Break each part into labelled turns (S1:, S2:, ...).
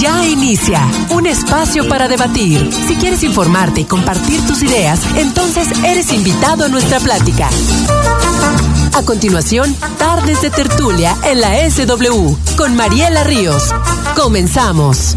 S1: Ya inicia un espacio para debatir. Si quieres informarte y compartir tus ideas, entonces eres invitado a nuestra plática. A continuación, Tardes de Tertulia en la SW con Mariela Ríos. Comenzamos.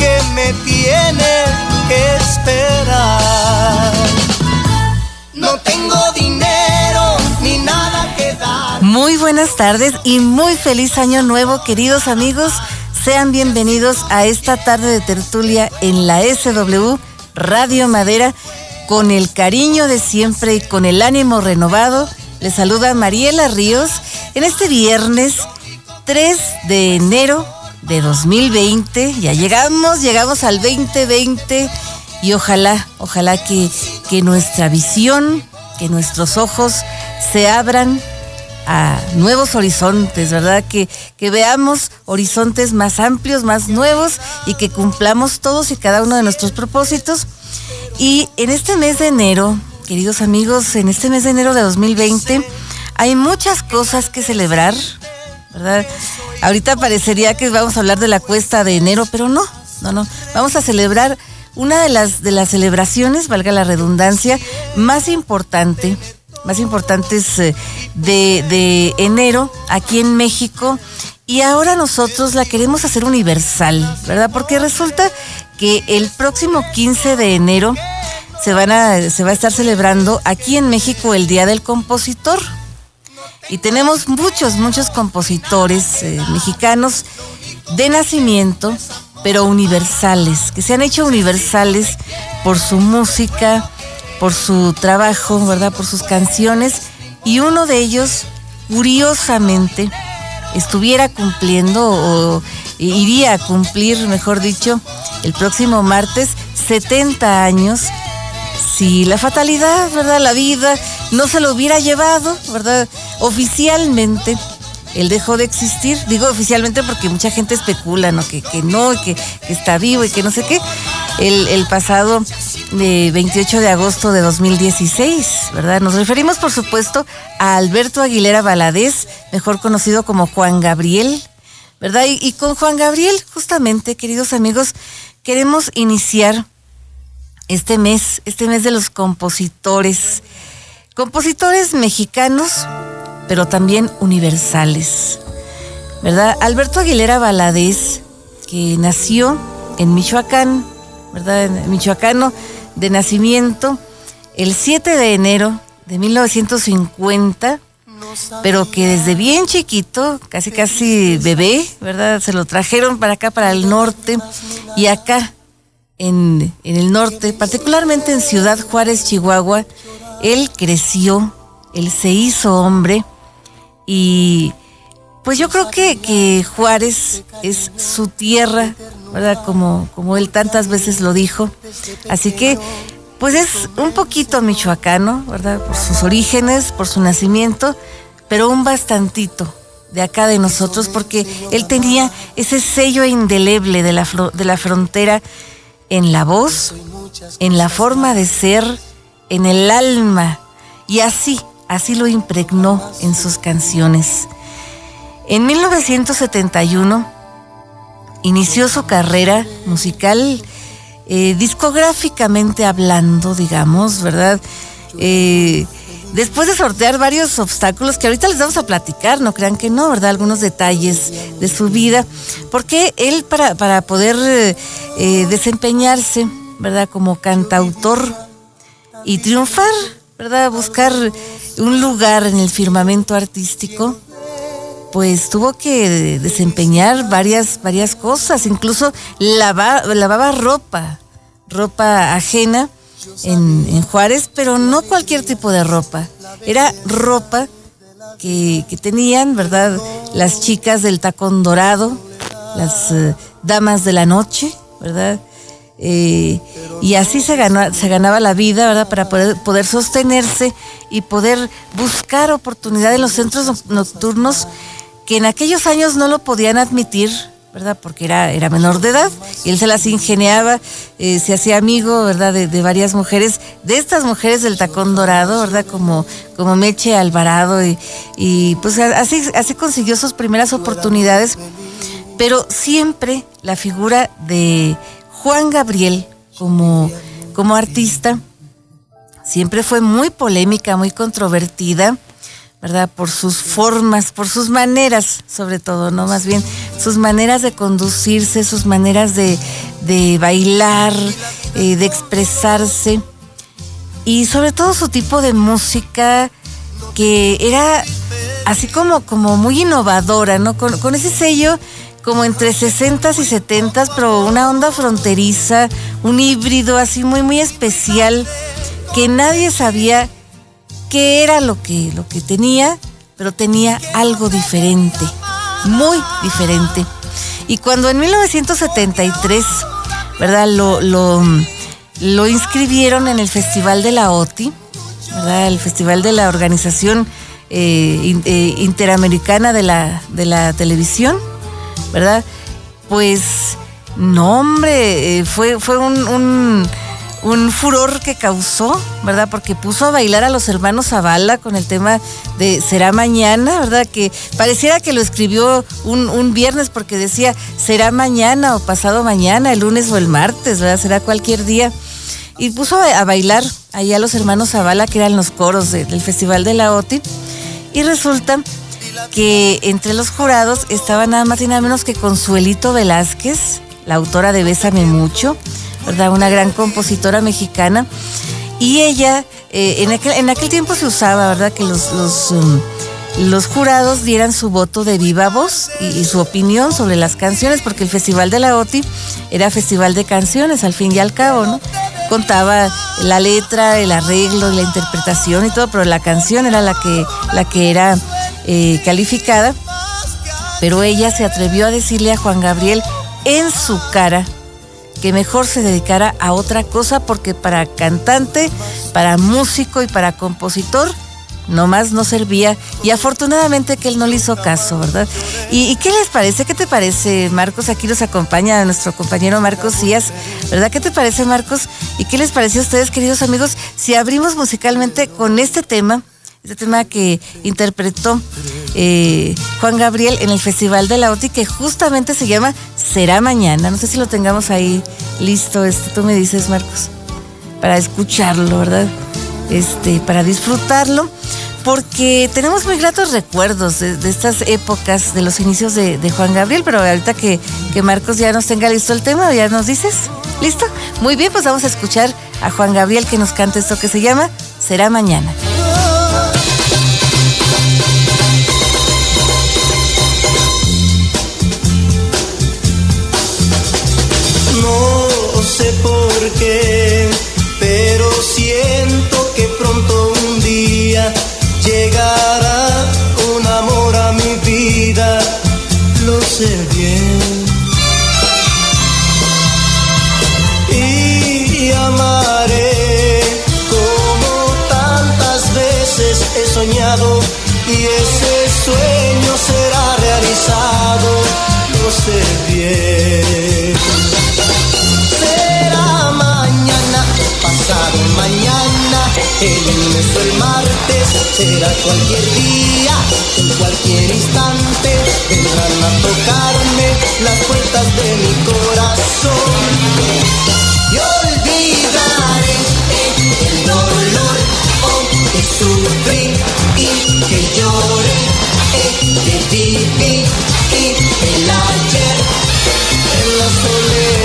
S2: que me tiene que esperar. No tengo dinero ni nada que dar.
S3: Muy buenas tardes y muy feliz año nuevo, queridos amigos. Sean bienvenidos a esta tarde de tertulia en la SW Radio Madera con el cariño de siempre y con el ánimo renovado. Les saluda Mariela Ríos en este viernes 3 de enero de 2020. Ya llegamos, llegamos al 2020 y ojalá, ojalá que, que nuestra visión, que nuestros ojos se abran a nuevos horizontes, ¿verdad? Que, que veamos horizontes más amplios, más nuevos y que cumplamos todos y cada uno de nuestros propósitos. Y en este mes de enero, queridos amigos, en este mes de enero de 2020 hay muchas cosas que celebrar, ¿verdad? Ahorita parecería que vamos a hablar de la cuesta de enero, pero no, no, no. Vamos a celebrar una de las, de las celebraciones, valga la redundancia, más importante, más importantes eh, de, de enero aquí en México. Y ahora nosotros la queremos hacer universal, ¿verdad? Porque resulta que el próximo 15 de enero se, van a, se va a estar celebrando aquí en México el Día del Compositor. Y tenemos muchos, muchos compositores eh, mexicanos de nacimiento, pero universales, que se han hecho universales por su música, por su trabajo, ¿verdad? Por sus canciones. Y uno de ellos, curiosamente, estuviera cumpliendo o iría a cumplir, mejor dicho, el próximo martes 70 años si la fatalidad, ¿verdad? La vida no se lo hubiera llevado, ¿verdad? Oficialmente, él dejó de existir. Digo oficialmente porque mucha gente especula, ¿no? Que, que no, que, que, está vivo y que no sé qué. El, pasado eh, 28 de agosto de 2016, ¿verdad? Nos referimos, por supuesto, a Alberto Aguilera Valadez, mejor conocido como Juan Gabriel, ¿verdad? Y con Juan Gabriel, justamente, queridos amigos, queremos iniciar este mes, este mes de los compositores, compositores mexicanos, pero también universales, ¿verdad? Alberto Aguilera Valadez, que nació en Michoacán, ¿verdad? Michoacano de nacimiento, el 7 de enero de 1950, pero que desde bien chiquito, casi casi bebé, ¿verdad? Se lo trajeron para acá, para el norte, y acá en, en, el norte, particularmente en Ciudad Juárez, Chihuahua, él creció, él se hizo hombre y pues yo creo que, Juárez es su tierra, ¿verdad? Como, como él tantas veces lo dijo. Así que pues es un poquito michoacano, ¿verdad? Por sus orígenes, por su nacimiento, pero un bastantito de acá de nosotros porque él tenía ese sello indeleble de la, de la frontera en la voz, en la forma de ser, en el alma. Y así, así lo impregnó en sus canciones. En 1971 inició su carrera musical, eh, discográficamente hablando, digamos, ¿verdad? Eh, después de sortear varios obstáculos que ahorita les vamos a platicar, no crean que no, ¿verdad? Algunos detalles de su vida, porque él para, para poder eh, desempeñarse ¿verdad? Como cantautor y triunfar, ¿verdad? Buscar un lugar en el firmamento artístico, pues tuvo que desempeñar varias, varias cosas, incluso lavaba ropa, ropa ajena en, Juárez, pero no cualquier tipo de ropa, era ropa que, tenían, ¿verdad? Las chicas del tacón dorado, las eh, damas de la noche, ¿verdad? Eh, y así se, ganó, se ganaba la vida, ¿verdad? Para poder, poder sostenerse y poder buscar oportunidad en los centros nocturnos que en aquellos años no lo podían admitir, ¿verdad? Porque era, era menor de edad y él se las ingeniaba, eh, se hacía amigo, ¿verdad? De, varias mujeres, de estas mujeres del tacón dorado, ¿verdad? Como, como Meche Alvarado y, y pues así, así consiguió sus primeras oportunidades, pero siempre la figura de Juan Gabriel como, como artista siempre fue muy polémica, muy controvertida, ¿verdad? Por sus formas, por sus maneras, sobre todo, ¿no? Más bien, sus maneras de conducirse, sus maneras de, bailar, eh, de expresarse. Y sobre todo su tipo de música que era así como, como muy innovadora, ¿no? Con, con ese sello como entre 60 y 70, pero una onda fronteriza, un híbrido así muy, muy especial, que nadie sabía qué era lo que, lo que tenía, pero tenía algo diferente, muy diferente. Y cuando en 1973, ¿verdad? Lo, lo, lo inscribieron en el Festival de la OTI, ¿verdad? El Festival de la Organización eh, eh, Interamericana de la, de la Televisión ¿verdad? Pues no, hombre, eh, fue, fue un, un, furor que causó, ¿verdad? Porque puso a bailar a los hermanos Zavala con el tema de Será mañana, ¿verdad? Que pareciera que lo escribió un, un, viernes porque decía será mañana o pasado mañana, el lunes o el martes, ¿verdad? Será cualquier día. Y puso a, bailar ahí a los hermanos Zavala, que eran los coros del Festival de la OTI. Y resulta que entre los jurados estaba nada más y nada menos que Consuelito Velázquez, la autora de Bésame Mucho, ¿verdad? Una gran compositora mexicana. Y ella, eh, en, aquel, en aquel tiempo se usaba, ¿verdad? Que los, los, um, jurados dieran su voto de viva voz y, su opinión sobre las canciones, porque el Festival de la OTI era festival de canciones, al fin y al cabo, ¿no? Contaba la letra, el arreglo, la interpretación y todo, pero la canción era la que, la que era eh, calificada, pero ella se atrevió a decirle a Juan Gabriel en su cara que mejor se dedicara a otra cosa porque para cantante, para músico y para compositor, nomás no servía y afortunadamente que él no le hizo caso, ¿verdad? ¿Y, qué les parece? ¿Qué te parece, Marcos? Aquí nos acompaña nuestro compañero Marcos Díaz, ¿verdad? ¿Qué te parece, Marcos? ¿Y qué les parece a ustedes, queridos amigos, si abrimos musicalmente con este tema? Este tema que interpretó eh, Juan Gabriel en el Festival de la OTI, que justamente se llama Será Mañana. No sé si lo tengamos ahí listo, este, tú me dices, Marcos, para escucharlo, ¿verdad? Este, para disfrutarlo, porque tenemos muy gratos recuerdos de, estas épocas, de los inicios de, Juan Gabriel, pero ahorita que, que Marcos ya nos tenga listo el tema, ya nos dices, ¿listo? Muy bien, pues vamos a escuchar a Juan Gabriel que nos cante esto que se llama Será Mañana.
S2: Sé por qué, pero siento que pronto un día llegará un amor a mi vida, lo sé bien. Y amaré como tantas veces he soñado y ese sueño será realizado, lo sé bien. Mañana, el lunes o el martes, será cualquier día, en cualquier instante, vendrán a tocarme las puertas de mi corazón. Y olvidaré el dolor oh, que sufrí y que lloré, que viví y el ayer en la soledad.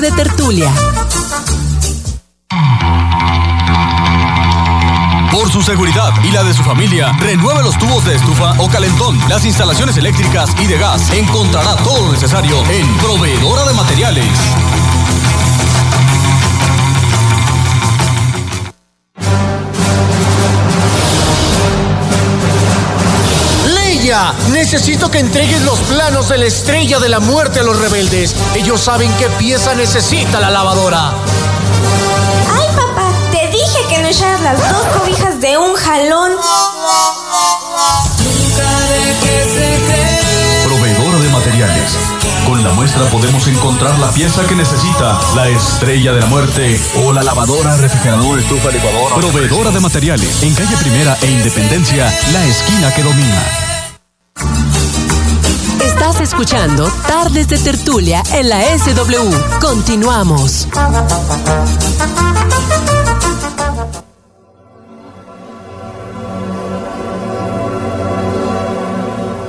S2: De
S1: tertulia.
S4: Por su seguridad y la de su familia, renueve los tubos de estufa o calentón, las instalaciones eléctricas y de gas. Encontrará todo lo necesario en Proveedora de Materiales.
S5: Necesito que entregues los planos de la estrella de la muerte a los rebeldes. Ellos saben qué pieza necesita la lavadora.
S6: Ay, papá, te dije que no echaras las dos cobijas de un jalón.
S4: Proveedora de Materiales. Con la muestra podemos encontrar la pieza que necesita, la estrella de la muerte o la lavadora, refrigerador, estufa, licuadora. Proveedora de Materiales. En calle Primera e Independencia, la esquina que domina.
S1: Escuchando Tardes de Tertulia en la SW. Continuamos.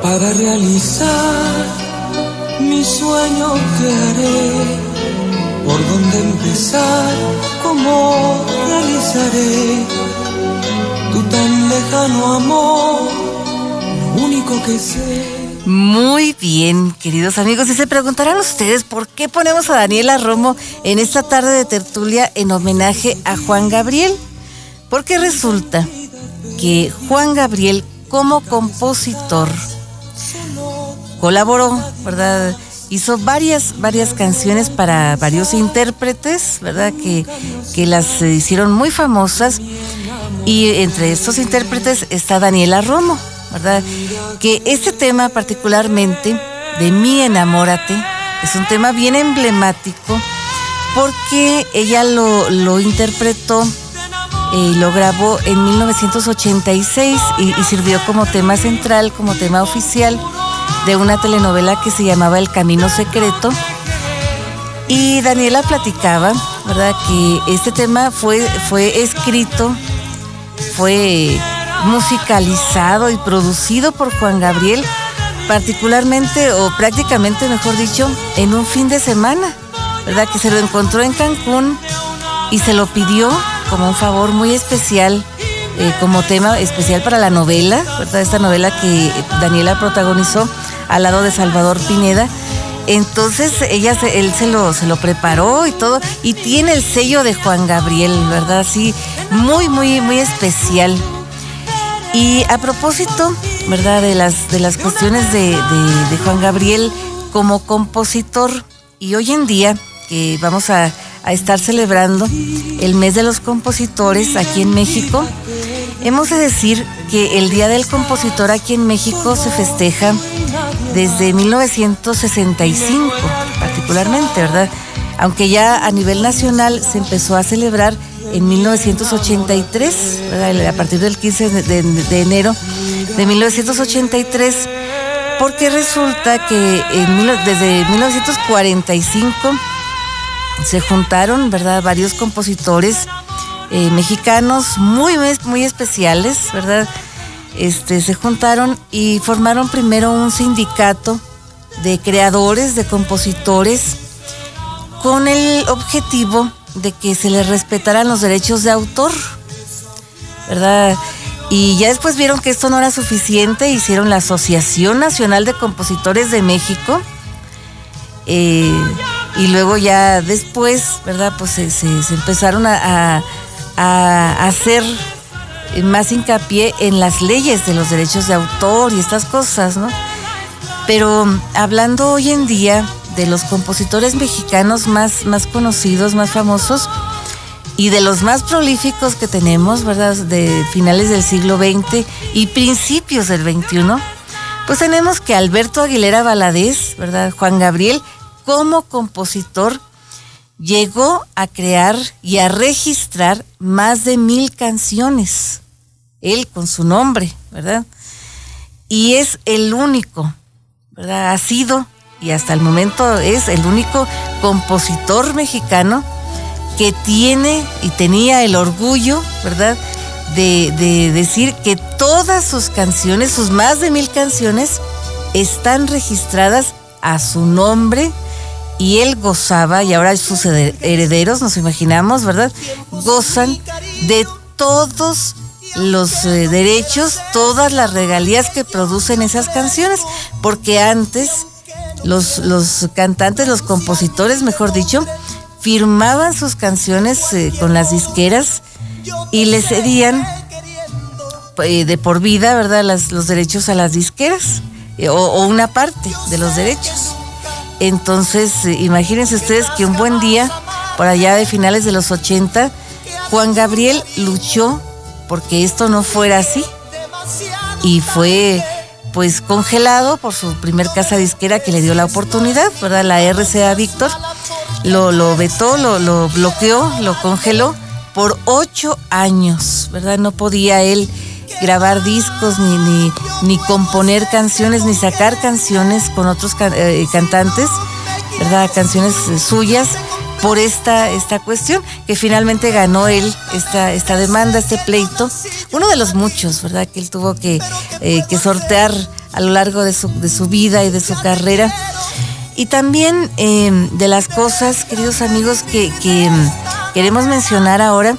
S2: Para realizar mi sueño que haré, por dónde empezar, cómo realizaré tu tan lejano amor, lo único que sé.
S3: Muy bien, queridos amigos. Y se preguntarán ustedes por qué ponemos a Daniela Romo en esta tarde de tertulia en homenaje a Juan Gabriel. Porque resulta que Juan Gabriel, como compositor, colaboró, ¿verdad? Hizo varias, varias canciones para varios intérpretes, ¿verdad? Que, que las hicieron muy famosas. Y entre estos intérpretes está Daniela Romo, ¿verdad? Que este tema particularmente de Mi Enamórate es un tema bien emblemático porque ella lo, lo interpretó y lo grabó en 1986 y, y sirvió como tema central, como tema oficial de una telenovela que se llamaba El Camino Secreto. Y Daniela platicaba, ¿verdad? Que este tema fue, fue escrito, fue musicalizado y producido por Juan Gabriel, particularmente o prácticamente, mejor dicho, en un fin de semana, ¿verdad? Que se lo encontró en Cancún y se lo pidió como un favor muy especial, eh, como tema especial para la novela, ¿verdad? Esta novela que Daniela protagonizó al lado de Salvador Pineda. Entonces ella se- él se lo, se lo preparó y todo, y tiene el sello de Juan Gabriel, ¿verdad? Sí, muy, muy, muy especial. Y a propósito, ¿verdad? De las, de las cuestiones de, Juan Gabriel como compositor, y hoy en día que vamos a, a estar celebrando el mes de los compositores aquí en México, Hemos de decir que el Día del Compositor aquí en México se festeja desde 1965, particularmente, ¿verdad? Aunque ya a nivel nacional se empezó a celebrar en 1983, ¿verdad? a partir del 15 de, enero de 1983, porque resulta que desde 1945 se juntaron, ¿verdad? Varios compositores eh, mexicanos muy, muy especiales, ¿verdad? Este, se juntaron y formaron primero un sindicato de creadores, de compositores, con el objetivo de que se les respetaran los derechos de autor, ¿verdad? Y ya después vieron que esto no era suficiente, hicieron la Asociación Nacional de Compositores de México, eh, y luego ya después, ¿verdad? Pues se, empezaron a, hacer más hincapié en las leyes de los derechos de autor y estas cosas, ¿no? Pero hablando hoy en día de los compositores mexicanos más, más conocidos, más famosos y de los más prolíficos que tenemos, ¿verdad? De finales del siglo XX y principios del XXI, pues tenemos que Alberto Aguilera Valadez, ¿verdad? Juan Gabriel como compositor llegó a crear y a registrar más de mil canciones, él con su nombre, ¿verdad? Y es el único, ¿verdad? Ha sido y hasta el momento es el único compositor mexicano que tiene y tenía el orgullo, ¿verdad? De, de, decir que todas sus canciones, sus más de mil canciones, están registradas a su nombre y él gozaba, y ahora sus herederos, nos imaginamos, ¿verdad? Gozan de todos los eh, derechos, todas las regalías que producen esas canciones, porque antes los, los cantantes, los compositores, mejor dicho, firmaban sus canciones eh, con las disqueras y les cedían eh, de por vida, ¿verdad?, los derechos a las disqueras o una parte de los derechos. Entonces, eh, imagínense ustedes que un buen día, por allá de finales de los 80, Juan Gabriel luchó porque esto no fuera así. Y fue pues congelado por su primer casa disquera que le dio la oportunidad, ¿verdad? La RCA Víctor lo, lo vetó, lo, lo, bloqueó, lo congeló por ocho años, ¿verdad? No podía él grabar discos, ni, ni, ni componer canciones, ni sacar canciones con otros eh, cantantes, ¿verdad? Canciones suyas por esta, esta cuestión, que finalmente ganó él esta, esta demanda, este pleito, uno de los muchos, ¿verdad? Que él tuvo que, eh, sortear a lo largo de su, de su, vida y de su carrera. Y también de las cosas, queridos amigos, que, que queremos mencionar ahora,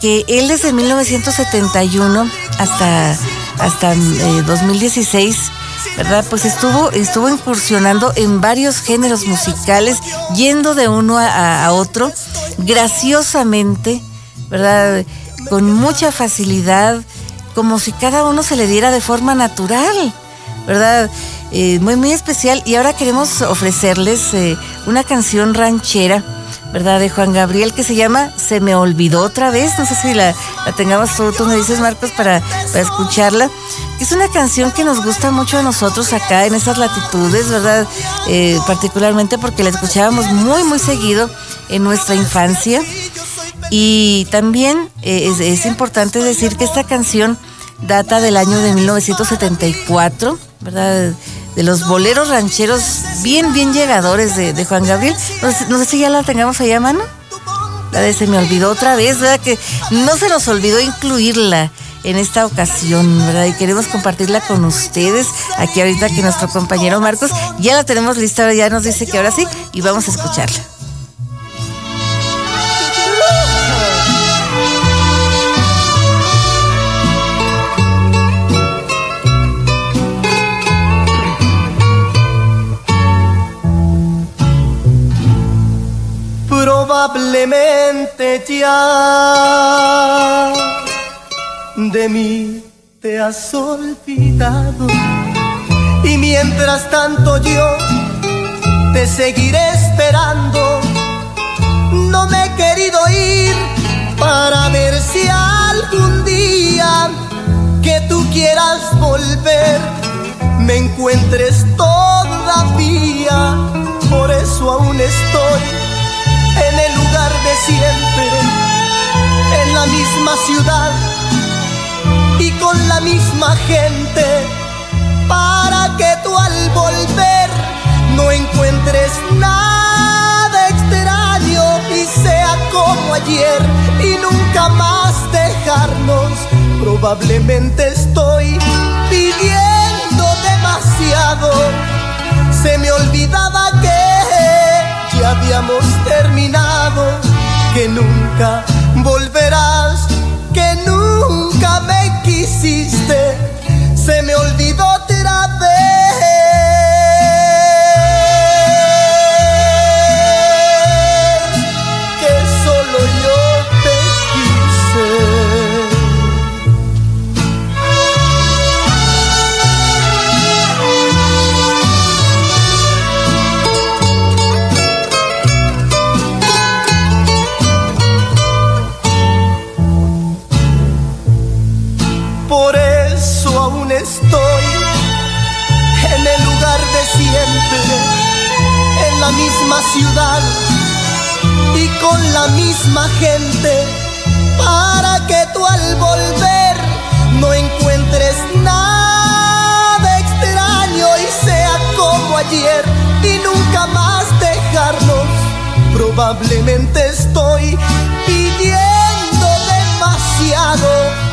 S3: que él desde 1971 hasta, hasta 2016, eh, ¿verdad? Pues estuvo, estuvo incursionando en varios géneros musicales, yendo de uno a, otro, graciosamente, ¿verdad? Con mucha facilidad, como si cada uno se le diera de forma natural, ¿verdad? Eh, muy, muy especial. Y ahora queremos ofrecerles eh, una canción ranchera ¿verdad? De Juan Gabriel que se llama Se me olvidó otra vez. No sé si la, tengamos tú, tú me dices, Marcos, para, para escucharla. Es una canción que nos gusta mucho a nosotros acá en esas latitudes, ¿verdad? Eh, particularmente porque la escuchábamos muy, muy seguido en nuestra infancia. Y también eh, es, importante decir que esta canción data del año de 1974, ¿verdad? de los boleros rancheros bien, bien llegadores de, Juan Gabriel. No sé, si ya la tengamos allá a mano. La de se me olvidó otra vez, ¿verdad? Que no se nos olvidó incluirla en esta ocasión, ¿verdad? Y queremos compartirla con ustedes aquí ahorita que nuestro compañero Marcos ya la tenemos lista, ya nos dice que ahora sí y vamos a escucharla.
S2: probablemente ya de mí te has olvidado y mientras tanto yo te seguiré esperando. No me he querido ir para ver si algún día que tú quieras volver me encuentres todavía. Por eso aún estoy en el lugar de siempre, en la misma ciudad con la misma gente, para que tú al volver no encuentres nada extraño y sea como ayer y nunca más dejarnos. Probablemente estoy pidiendo demasiado. Se me olvidaba que ya habíamos terminado, que nunca volverás, que nunca me quisiste. Se me olvidó otra vez misma ciudad y con la misma gente, para que tú al volver no encuentres nada extraño y sea como ayer y nunca más dejarnos. Probablemente estoy pidiendo demasiado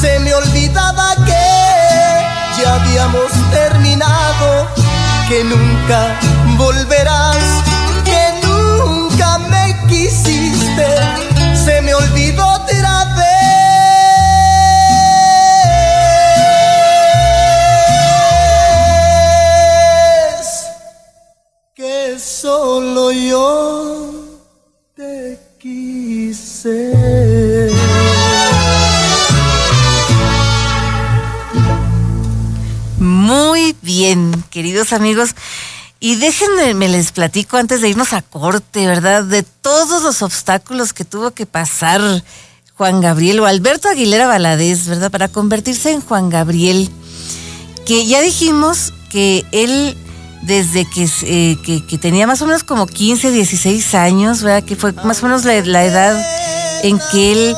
S2: se me olvidaba que ya habíamos terminado, que nunca volverás, quisiste, se me olvidó otra vez que solo yo te quise.
S3: Muy bien, queridos amigos. Y déjenme, me les platico antes de irnos a corte, ¿verdad? De todos los obstáculos que tuvo que pasar Juan Gabriel o Alberto Aguilera Valadez, ¿verdad? Para convertirse en Juan Gabriel. Que ya dijimos que él, desde que, eh, tenía más o menos como 15, 16 años, ¿verdad? Que fue más o menos la, edad en que él,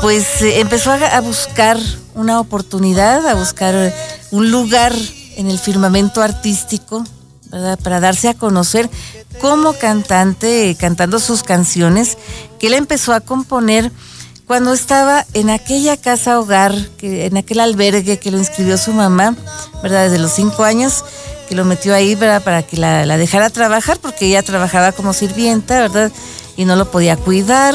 S3: pues, eh, empezó a, buscar una oportunidad, a buscar un lugar en el firmamento artístico, Para darse a conocer como cantante, cantando sus canciones, que él empezó a componer cuando estaba en aquella casa hogar, que, en aquel albergue que lo inscribió su mamá, ¿verdad? Desde los cinco años, que lo metió ahí, ¿verdad? Para que la, la dejara trabajar, porque ella trabajaba como sirvienta, ¿verdad? Y no lo podía cuidar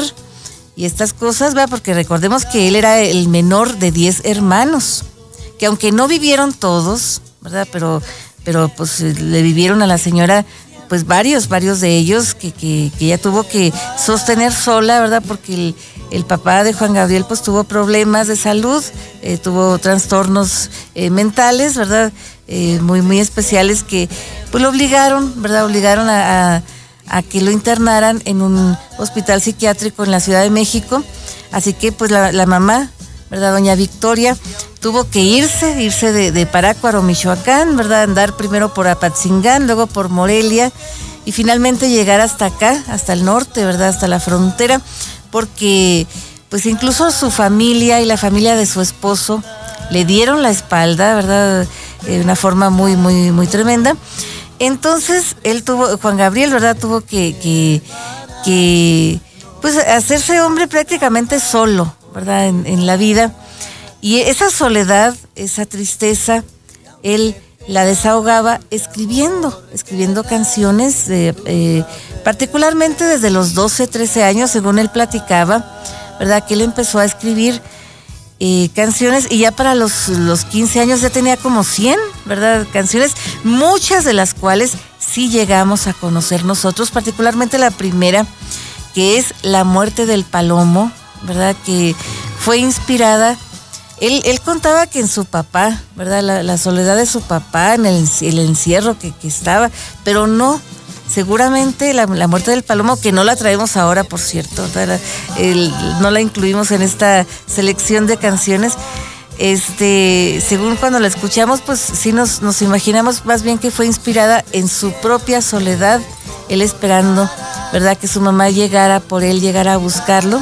S3: y estas cosas, ¿verdad? Porque recordemos que él era el menor de 10 hermanos, que aunque no vivieron todos, ¿verdad? Pero, pero pues eh, le vivieron a la señora, pues varios, varios de ellos que, que, que ella tuvo que sostener sola, ¿verdad? Porque el, el papá de Juan Gabriel pues tuvo problemas de salud, eh, tuvo trastornos eh, mentales, ¿verdad? Eh, muy, muy especiales que pues lo obligaron, ¿verdad? Obligaron a, a a que lo internaran en un hospital psiquiátrico en la Ciudad de México. Así que pues la, la mamá, ¿verdad? Doña Victoria tuvo que irse, irse de, Parácuaro, Michoacán, ¿verdad? Andar primero por Apatzingán, luego por Morelia y finalmente llegar hasta acá, hasta el norte, ¿verdad? Hasta la frontera, porque pues incluso su familia y la familia de su esposo le dieron la espalda, ¿verdad? De una forma muy, muy, muy tremenda. Entonces, él tuvo, Juan Gabriel, ¿verdad? Tuvo que, que, que pues, hacerse hombre prácticamente solo, ¿verdad? En, la vida. Y esa soledad, esa tristeza, él la desahogaba escribiendo, escribiendo canciones, eh, particularmente desde los 12, 13 años, según él platicaba, ¿verdad? Que él empezó a escribir eh, canciones y ya para los, los 15 años ya tenía como 100, ¿verdad? Canciones, muchas de las cuales sí llegamos a conocer nosotros, particularmente la primera, que es La muerte del palomo, ¿verdad? Que fue inspirada. Él, él contaba que en su papá, ¿verdad? La, soledad de su papá, en el, encierro que, que estaba, pero no, seguramente la, muerte del palomo, que no la traemos ahora, por cierto, no la incluimos en esta selección de canciones. Este, según cuando la escuchamos, pues sí nos, nos imaginamos más bien que fue inspirada en su propia soledad, él esperando, ¿verdad? Que su mamá llegara por él, llegara a buscarlo.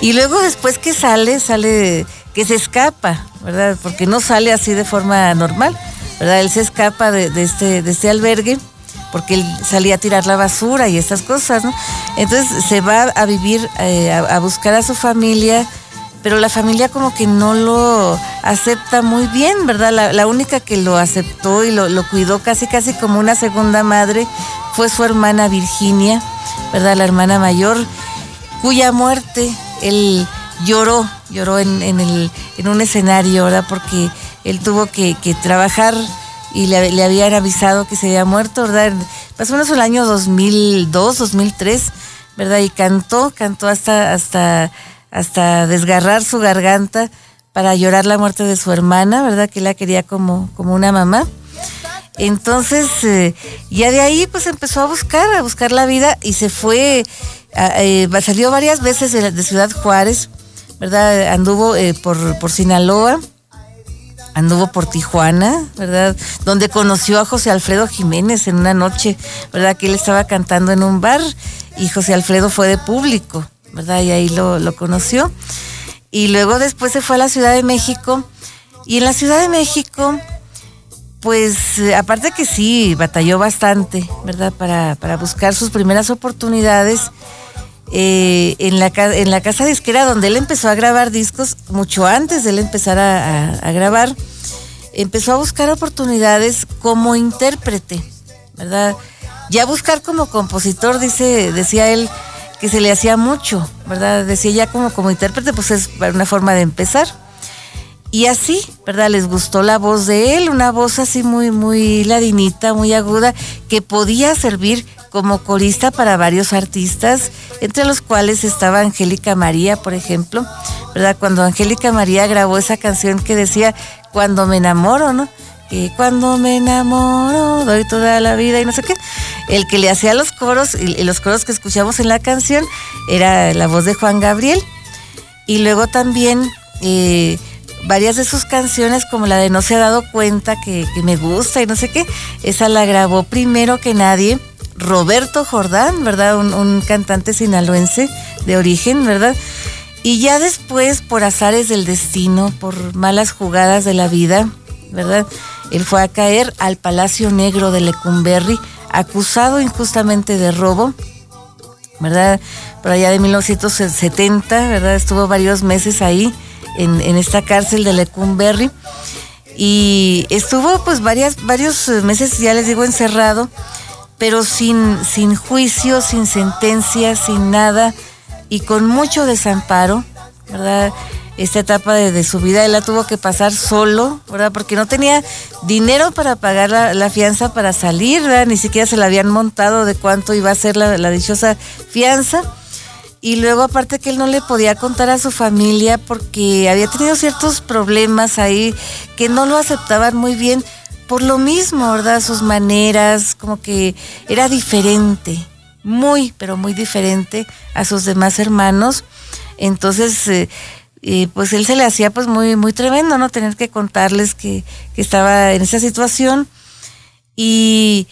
S3: Y luego después que sale, sale, que se escapa, ¿verdad? Porque no sale así de forma normal, ¿verdad? Él se escapa de, de este, de este albergue porque él salía a tirar la basura y esas cosas, ¿no? Entonces se va a vivir, eh, a, buscar a su familia, pero la familia como que no lo acepta muy bien, ¿verdad? La, la única que lo aceptó y lo, lo cuidó casi, casi como una segunda madre fue su hermana Virginia, ¿verdad? La hermana mayor cuya muerte él lloró, lloró en, un escenario, ¿verdad? Porque él tuvo que, trabajar y le, habían avisado que se había muerto, ¿verdad? Más o menos el año 2002, 2003, ¿verdad? Y cantó, cantó hasta, hasta, hasta desgarrar su garganta para llorar la muerte de su hermana, ¿verdad? Que la quería como, como una mamá. Entonces, eh, ya de ahí pues empezó a buscar, a buscar la vida y se fue, eh, salió varias veces de Ciudad Juárez, ¿verdad? Anduvo eh, por, por Sinaloa, anduvo por Tijuana, ¿verdad? Donde conoció a José Alfredo Jiménez en una noche, ¿verdad? Que él estaba cantando en un bar y José Alfredo fue de público, ¿verdad? Y ahí lo, lo conoció. Y luego después se fue a la Ciudad de México y en la Ciudad de México pues eh, aparte que sí, batalló bastante, ¿verdad? Para, para buscar sus primeras oportunidades eh, en, la, en la casa disquera donde él empezó a grabar discos, mucho antes de él empezar a, a- a grabar, empezó a buscar oportunidades como intérprete, ¿verdad? Ya buscar como compositor, dice, decía él, que se le hacía mucho, ¿verdad? Decía ya como, como intérprete, pues es una forma de empezar. Y así, ¿verdad? Les gustó la voz de él, una voz así muy, muy ladinita, muy aguda, que podía servir como corista para varios artistas, entre los cuales estaba Angélica María, por ejemplo, ¿verdad? Cuando Angélica María grabó esa canción que decía, cuando me enamoro, ¿no? Que cuando me enamoro, doy toda la vida y no sé qué. El que le hacía los coros, y, los coros que escuchamos en la canción, era la voz de Juan Gabriel. Y luego también eh, varias de sus canciones, como la de No se ha dado cuenta que me gusta y no sé qué, esa la grabó primero que nadie Roberto Jordán, ¿verdad? Un, cantante sinaloense de origen, ¿verdad? Y ya después, por azares del destino, por malas jugadas de la vida, ¿verdad? Él fue a caer al Palacio Negro de Lecumberri, acusado injustamente de robo, ¿verdad? Por allá de 1970, ¿verdad? Estuvo varios meses ahí en, en esta cárcel de Lecumberri y estuvo pues varias, varios meses, ya les digo, encerrado, pero sin, sin juicio, sin sentencia, sin nada y con mucho desamparo, ¿verdad? Esta etapa de, de su vida él la tuvo que pasar solo, ¿verdad? Porque no tenía dinero para pagar la, fianza para salir, ¿verdad? Ni siquiera se la habían montado de cuánto iba a ser la, la dichosa fianza. Y luego aparte que él no le podía contar a su familia porque había tenido ciertos problemas ahí que no lo aceptaban muy bien por lo mismo, ¿verdad? Sus maneras, como que era diferente, muy, pero muy diferente a sus demás hermanos. Entonces, eh, eh, pues él se le hacía pues muy, muy tremendo, ¿no? Tener que contarles que, que estaba en esa situación. Y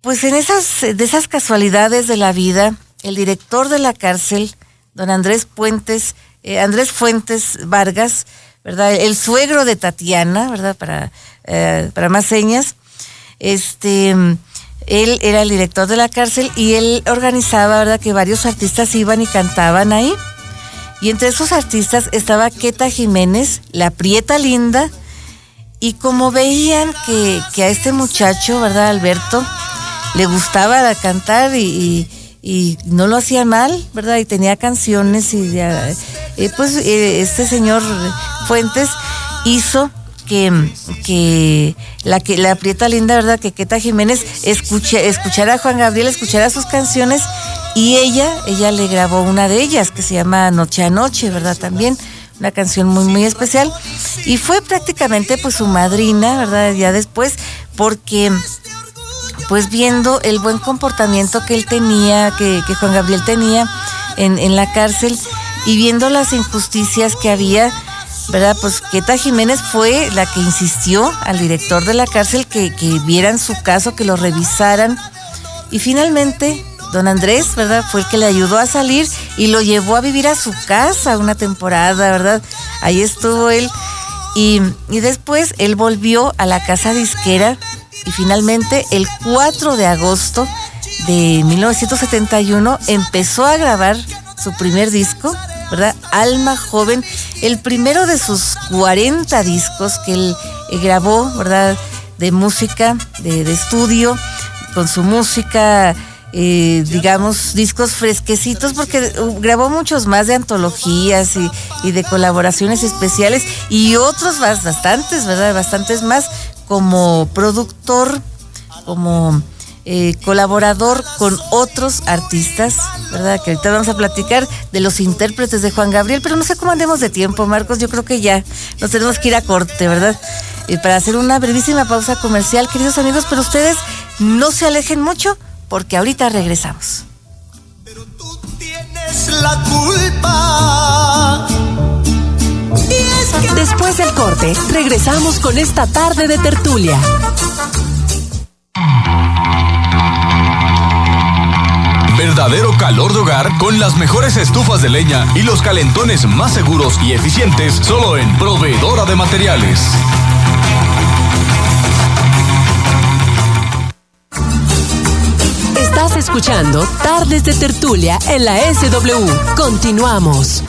S3: pues en esas, de esas casualidades de la vida, el director de la cárcel, don Andrés Puentes, eh, Andrés Fuentes Vargas, ¿verdad? El suegro de Tatiana, ¿verdad? Para, eh, para más señas. Este, él era el director de la cárcel y él organizaba, ¿verdad? Que varios artistas iban y cantaban ahí. Y entre esos artistas estaba Queta Jiménez, la Prieta Linda, y como veían que, que a este muchacho, ¿verdad, Alberto? Le gustaba cantar y, y, no lo hacía mal, ¿verdad? Y tenía canciones y ya, eh, pues eh, este señor Fuentes hizo que, la que la Prieta Linda, ¿verdad? Que Queta Jiménez escuche, escuchara a Juan Gabriel, escuchara sus canciones y ella, ella le grabó una de ellas que se llama Noche a Noche, ¿verdad? También una canción muy muy especial y fue prácticamente pues su madrina, ¿verdad? Ya después porque pues viendo el buen comportamiento que él tenía, que, Juan Gabriel tenía en, en la cárcel y viendo las injusticias que había, ¿verdad? Pues Queta Jiménez fue la que insistió al director de la cárcel que, que vieran su caso, que lo revisaran. Y finalmente, don Andrés, ¿verdad? Fue el que le ayudó a salir y lo llevó a vivir a su casa una temporada, ¿verdad? Ahí estuvo él. Y, y después él volvió a la casa disquera y finalmente el 4 de agosto de 1971 empezó a grabar su primer disco, ¿verdad? Alma Joven, el primero de sus 40 discos que él eh, grabó, ¿verdad? De música, de, estudio, con su música, eh, digamos, discos fresquecitos, porque uh, grabó muchos más de antologías y, y de colaboraciones especiales y otros bas- bastantes, ¿verdad? Bastantes más como productor, como eh, colaborador con otros artistas, ¿verdad? Que ahorita vamos a platicar de los intérpretes de Juan Gabriel, pero no sé cómo andemos de tiempo, Marcos. Yo creo que ya nos tenemos que ir a corte, ¿verdad? Eh, para hacer una brevísima pausa comercial, queridos amigos, pero ustedes no se alejen mucho porque ahorita regresamos.
S2: Tienes la culpa. Y es que
S1: Después del corte, regresamos con esta tarde de tertulia.
S4: Verdadero calor de hogar con las mejores estufas de leña y los calentones más seguros y eficientes solo en Proveedora de Materiales.
S1: Estás escuchando Tardes de Tertulia en la SW. Continuamos.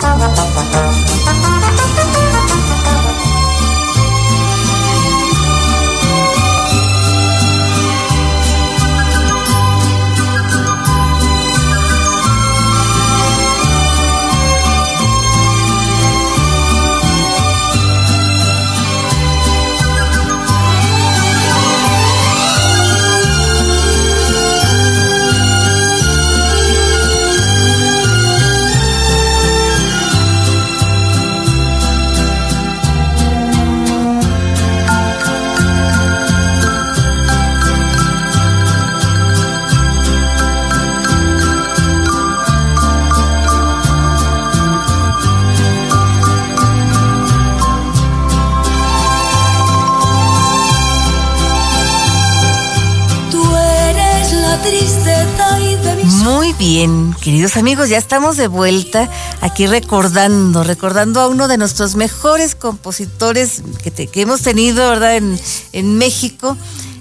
S3: Bien, queridos amigos, ya estamos de vuelta aquí recordando, recordando a uno de nuestros mejores compositores que, hemos tenido, ¿verdad?, en, en México.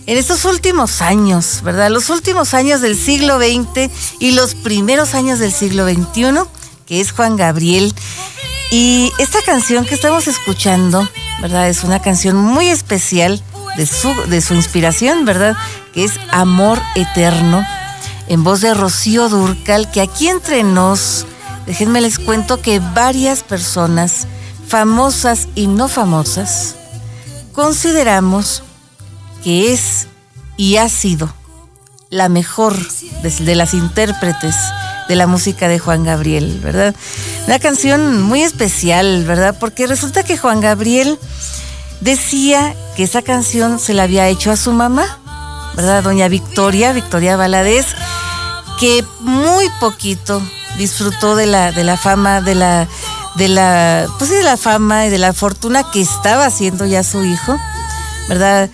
S3: En estos últimos años, ¿verdad? Los últimos años del siglo XX y los primeros años del siglo XXI, que es Juan Gabriel. Y esta canción que estamos escuchando, ¿verdad? Es una canción muy especial de su, de su inspiración, ¿verdad? Que es Amor Eterno, en voz de Rocío Durcal, que aquí entre nos, déjenme les cuento que varias personas, famosas y no famosas, consideramos que es y ha sido la mejor de, de las intérpretes de la música de Juan Gabriel, ¿verdad? Una canción muy especial, ¿verdad? Porque resulta que Juan Gabriel decía que esa canción se la había hecho a su mamá, ¿verdad? Doña Victoria, Victoria Valadez, que muy poquito disfrutó de la, de la fama, de la, de la, pues de la fama y de la fortuna que estaba haciendo ya su hijo, ¿verdad?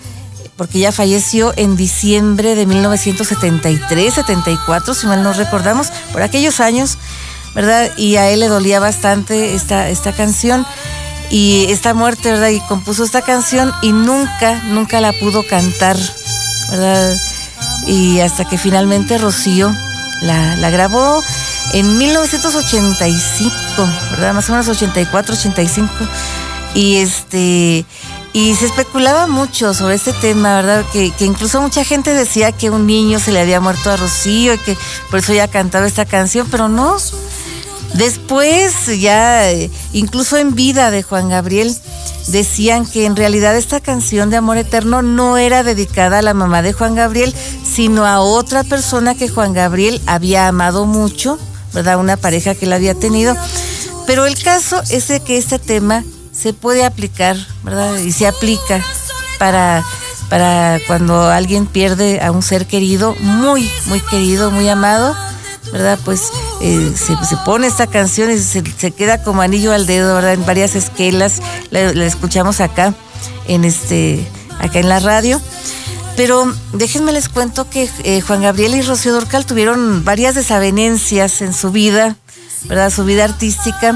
S3: Porque ya falleció en diciembre de 1973, 74, si mal no recordamos, por aquellos años, ¿verdad? Y a él le dolía bastante esta, esta canción y esta muerte, ¿verdad? Y compuso esta canción y nunca, nunca la pudo cantar, ¿verdad? Y hasta que finalmente Rocío la, grabó en 1985, ¿verdad? Más o menos 84, 85. Y este y se especulaba mucho sobre este tema, ¿verdad? Que, que incluso mucha gente decía que un niño se le había muerto a Rocío y que por eso ella cantaba esta canción, pero no. Después, ya, eh, incluso en vida de Juan Gabriel, decían que en realidad esta canción de Amor Eterno no era dedicada a la mamá de Juan Gabriel, sino a otra persona que Juan Gabriel había amado mucho, ¿verdad? Una pareja que él había tenido. Pero el caso es de que este tema se puede aplicar, ¿verdad? Y se aplica para, para cuando alguien pierde a un ser querido, muy, muy querido, muy amado, ¿verdad? Pues eh, se, pone esta canción y se, queda como anillo al dedo, ¿verdad? En varias esquelas, la, escuchamos acá, en este, acá en la radio. Pero déjenme les cuento que eh, Juan Gabriel y Rocío Dorcal tuvieron varias desavenencias en su vida, ¿verdad? Su vida artística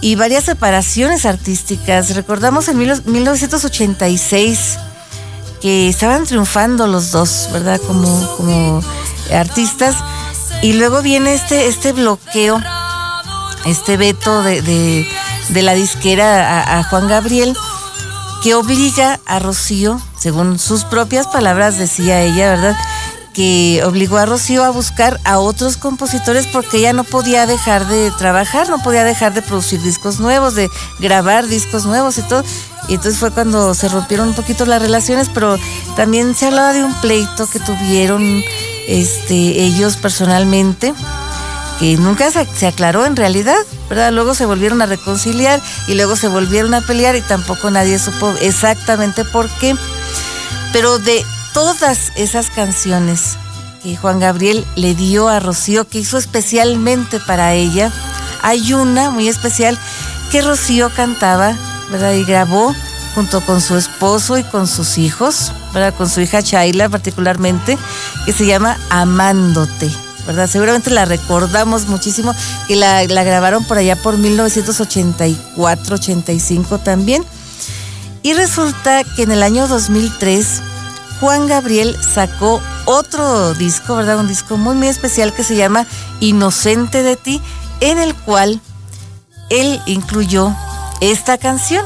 S3: y varias separaciones artísticas. Recordamos en 1986 que estaban triunfando los dos, ¿verdad? Como, como artistas. Y luego viene este, este bloqueo, este veto de, la disquera a, Juan Gabriel, que obliga a Rocío, según sus propias palabras decía ella, ¿verdad? que obligó a Rocío a buscar a otros compositores porque ella no podía dejar de trabajar, no podía dejar de producir discos nuevos, de grabar discos nuevos y todo. Y entonces fue cuando se rompieron un poquito las relaciones, pero también se hablaba de un pleito que tuvieron este, ellos personalmente, que nunca se, aclaró en realidad, ¿verdad? Luego se volvieron a reconciliar y luego se volvieron a pelear y tampoco nadie supo exactamente por qué. Pero de todas esas canciones que Juan Gabriel le dio a Rocío, que hizo especialmente para ella, hay una muy especial que Rocío cantaba ¿verdad? Y grabó junto con su esposo y con sus hijos, ¿verdad? Con su hija Shaila particularmente, que se llama Amándote, ¿verdad? Seguramente la recordamos muchísimo, que la, la grabaron por allá por 1984, 85 también. Y resulta que en el año 2003, Juan Gabriel sacó otro disco, ¿verdad? Un disco muy, muy especial que se llama Inocente de ti, en el cual él incluyó esta canción,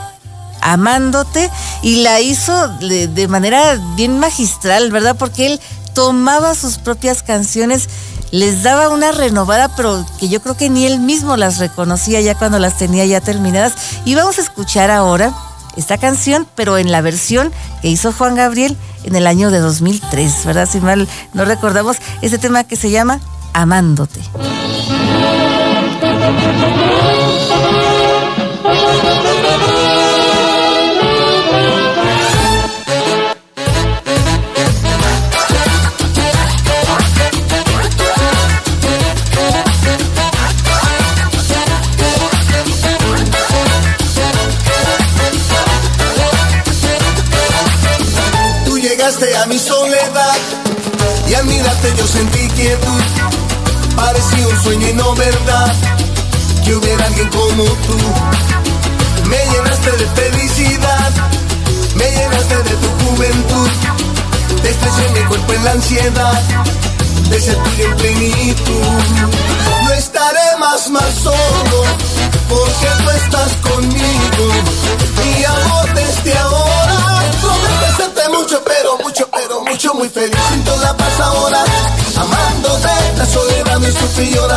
S3: Amándote, y la hizo de, manera bien magistral, ¿verdad? Porque él tomaba sus propias canciones, les daba una renovada, pero que yo creo que ni él mismo las reconocía ya cuando las tenía ya terminadas. Y vamos a escuchar ahora esta canción, pero en la versión que hizo Juan Gabriel en el año de 2003, ¿verdad? Si mal no recordamos, ese tema que se llama Amándote.
S2: Llegaste a mi soledad y al mirarte yo sentí quietud. Parecía un sueño y no verdad que hubiera alguien como tú. Me llenaste de felicidad, me llenaste de tu juventud. Te mi cuerpo en la ansiedad de sentir en plenitud. No estaré más, más solo, porque tú estás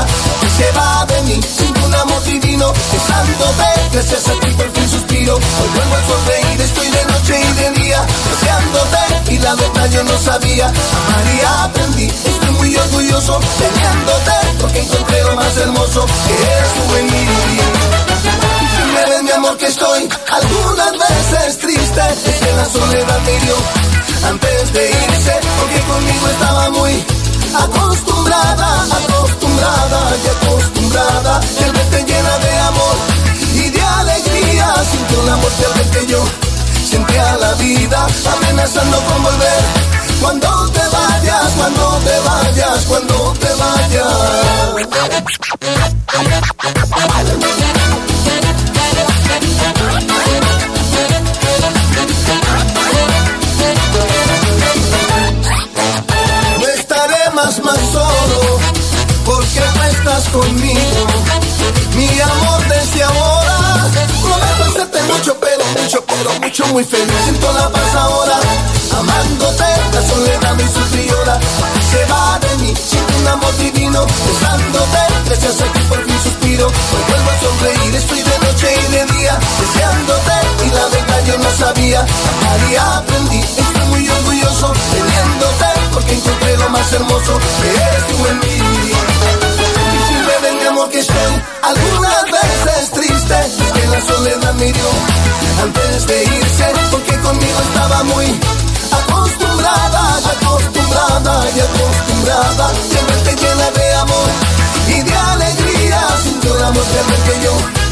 S2: que se va de mí, sin un amor divino, besándote, gracias a ti por fin suspiro. Hoy vuelvo a sonreír, estoy de noche y de día, deseándote, y la verdad yo no sabía, amar y aprendí, estoy muy orgulloso, teniéndote, porque encontré lo más hermoso que eres tú en. Y si me ves mi amor que estoy algunas veces triste, es que la soledad me dio antes de irse, porque conmigo estaba muy acostumbrada, acostumbrada y acostumbrada, que el verte llena de amor y de alegría, sintió la muerte al ver que yo sentía la vida amenazando con volver. Cuando te vayas, cuando te vayas, cuando te vayas. Estás conmigo. Mi amor desde ahora, prometo hacerte mucho, pero mucho, pero mucho, muy feliz. Siento la paz ahora, amándote, la soledad me sufriora. Se va de mí, siento un amor divino, besándote, gracias a ti por fin suspiro. Hoy vuelvo a sonreír, estoy de noche y de día, deseándote, y la verdad yo no sabía. Y aprendí, estoy muy orgulloso, teniéndote, porque encontré lo más hermoso que eres tú en mí que algunas veces tristes, que la soledad mirió antes de irse, porque conmigo estaba muy acostumbrada, acostumbrada y acostumbrada, siempre te llena de amor y de alegría, sin lloramos de que yo.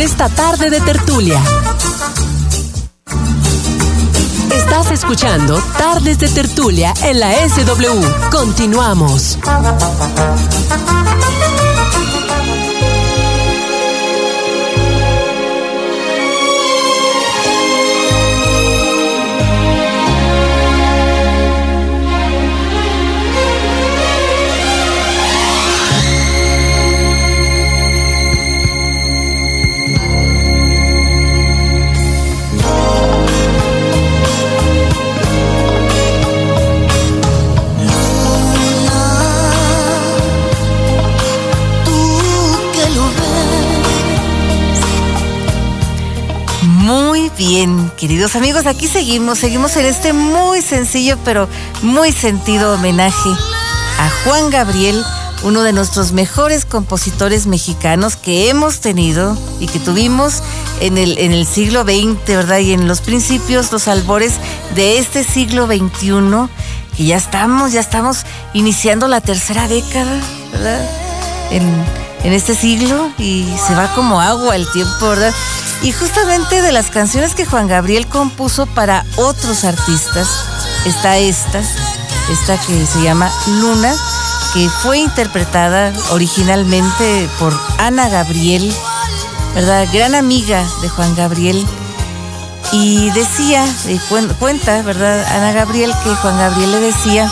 S1: Esta tarde de tertulia. Estás escuchando Tardes de Tertulia en la SW. Continuamos.
S3: Bien, queridos amigos, aquí seguimos, seguimos en este muy sencillo pero muy sentido homenaje a Juan Gabriel, uno de nuestros mejores compositores mexicanos que hemos tenido y que tuvimos en el, en el siglo XX, ¿verdad? Y en los principios, los albores de este siglo XXI, que ya estamos, ya estamos iniciando la tercera década, ¿verdad? En, en este siglo y se va como agua el tiempo, ¿verdad? Y justamente de las canciones que Juan Gabriel compuso para otros artistas, está esta, esta que se llama Luna, que fue interpretada originalmente por Ana Gabriel, ¿verdad? Gran amiga de Juan Gabriel. Y decía, eh, cuenta, ¿verdad? Ana Gabriel, que Juan Gabriel le decía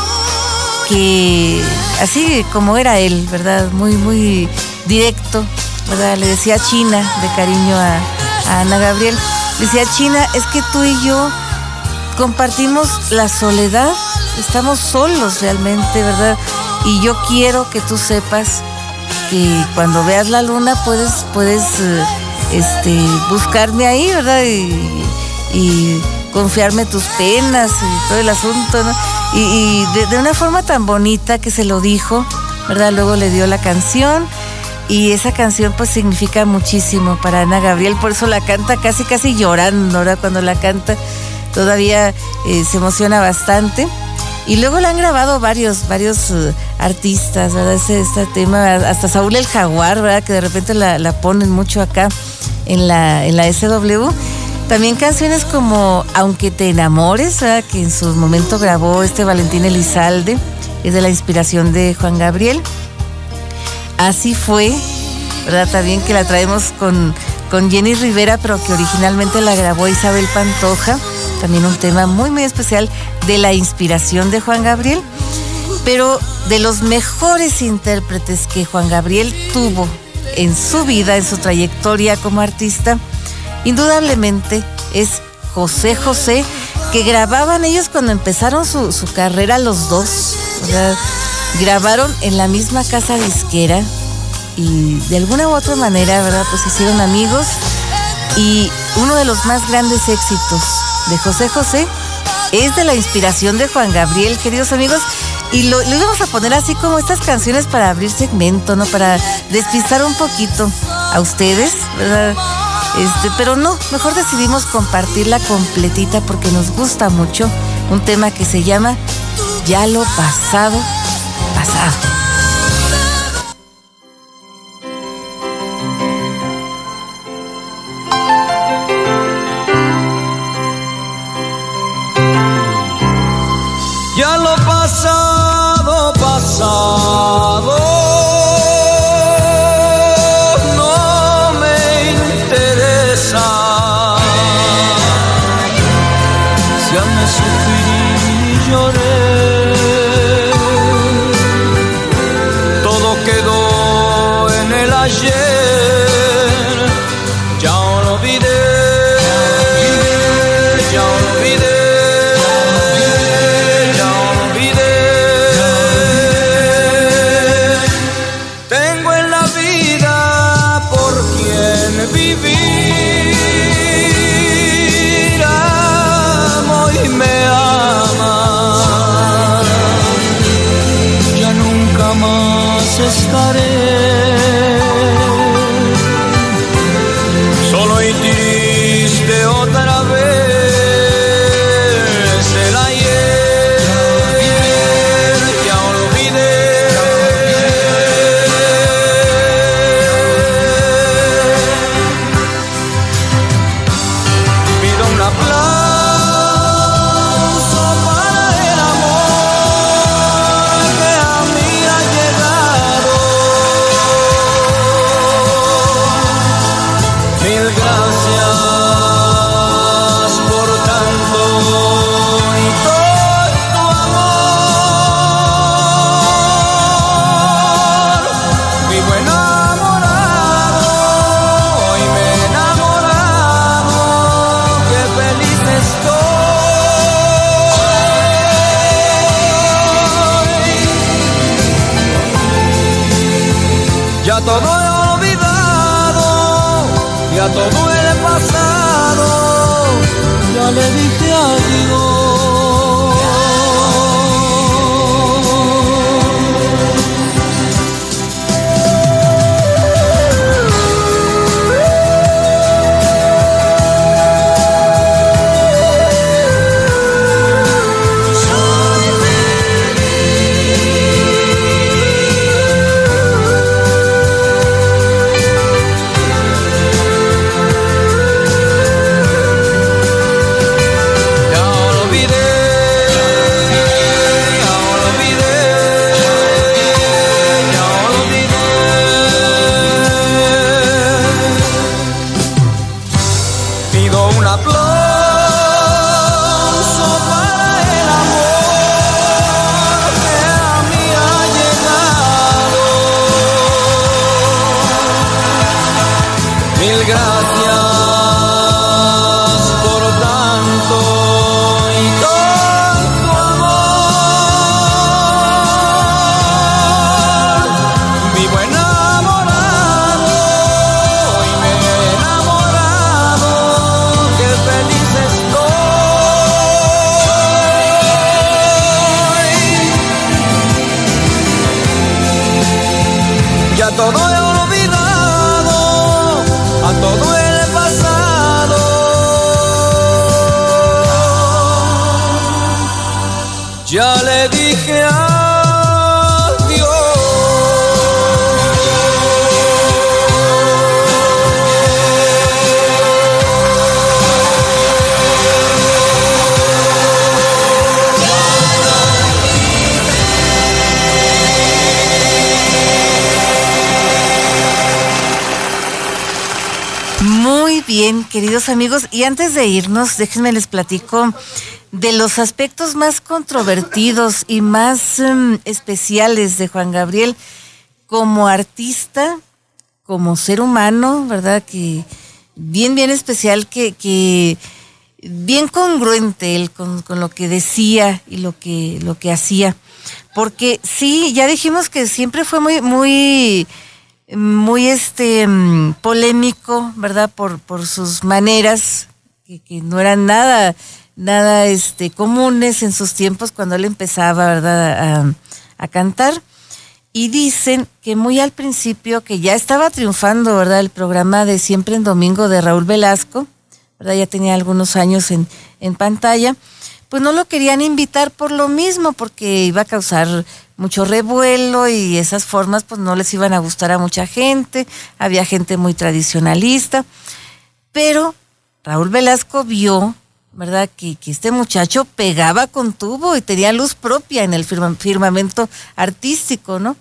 S3: que así como era él, ¿verdad? Muy, muy directo, ¿verdad? Le decía China de cariño a, Ana Gabriel. Decía China, es que tú y yo compartimos la soledad, estamos solos realmente, ¿verdad? Y yo quiero que tú sepas que cuando veas la luna puedes, puedes eh, este, buscarme ahí, ¿verdad? Y, confiarme tus penas y todo el asunto, ¿no? Y, de, de, una forma tan bonita que se lo dijo, ¿verdad? Luego le dio la canción y esa canción pues significa muchísimo para Ana Gabriel, por eso la canta casi casi llorando, ahora cuando la canta todavía eh, se emociona bastante. Y luego la han grabado varios, varios eh, artistas, ¿verdad? Ese, este tema, hasta Saúl el Jaguar, ¿verdad? Que de repente la, ponen mucho acá en la, en la SW. También canciones como Aunque te enamores, ¿verdad? Que en su momento grabó este Valentín Elizalde, es de la inspiración de Juan Gabriel. Así fue, ¿verdad? También que la traemos con, con Jenny Rivera, pero que originalmente la grabó Isabel Pantoja. También un tema muy, muy especial de la inspiración de Juan Gabriel. Pero de los mejores intérpretes que Juan Gabriel tuvo en su vida, en su trayectoria como artista, indudablemente es José José, que grababan ellos cuando empezaron su, su carrera los dos. ¿verdad? Grabaron en la misma casa disquera y de alguna u otra manera, ¿verdad? Pues hicieron amigos y uno de los más grandes éxitos de José José es de la inspiración de Juan Gabriel, queridos amigos. Y lo, íbamos a poner así como estas canciones para abrir segmento, ¿no? Para despistar un poquito a ustedes, ¿verdad? Este, pero no, mejor decidimos compartirla completita porque nos gusta mucho un tema que se llama Ya lo pasado
S2: ya
S3: bien, queridos amigos, y antes de irnos, déjenme les platico de los aspectos más controvertidos y más em, especiales de Juan Gabriel como artista, como ser humano, ¿verdad? Que bien, bien especial, que, que bien congruente él con, con, lo que decía y lo que, lo que hacía. Porque sí, ya dijimos que siempre fue muy, muy muy este mm, polémico, ¿verdad? Por, por sus maneras, que, no eran nada, nada este, comunes en sus tiempos cuando él empezaba, ¿verdad? A, a, cantar. Y dicen que muy al principio, que ya estaba triunfando, ¿verdad? El programa de Siempre en Domingo de Raúl Velasco, ¿verdad? Ya tenía algunos años en, en pantalla pues no lo querían invitar por lo mismo, porque iba a causar mucho revuelo y esas formas pues no les iban a gustar a mucha gente, había gente muy tradicionalista, pero Raúl Velasco vio, ¿verdad?, que, que este muchacho pegaba con tubo y tenía luz propia en el firmamento artístico, ¿no?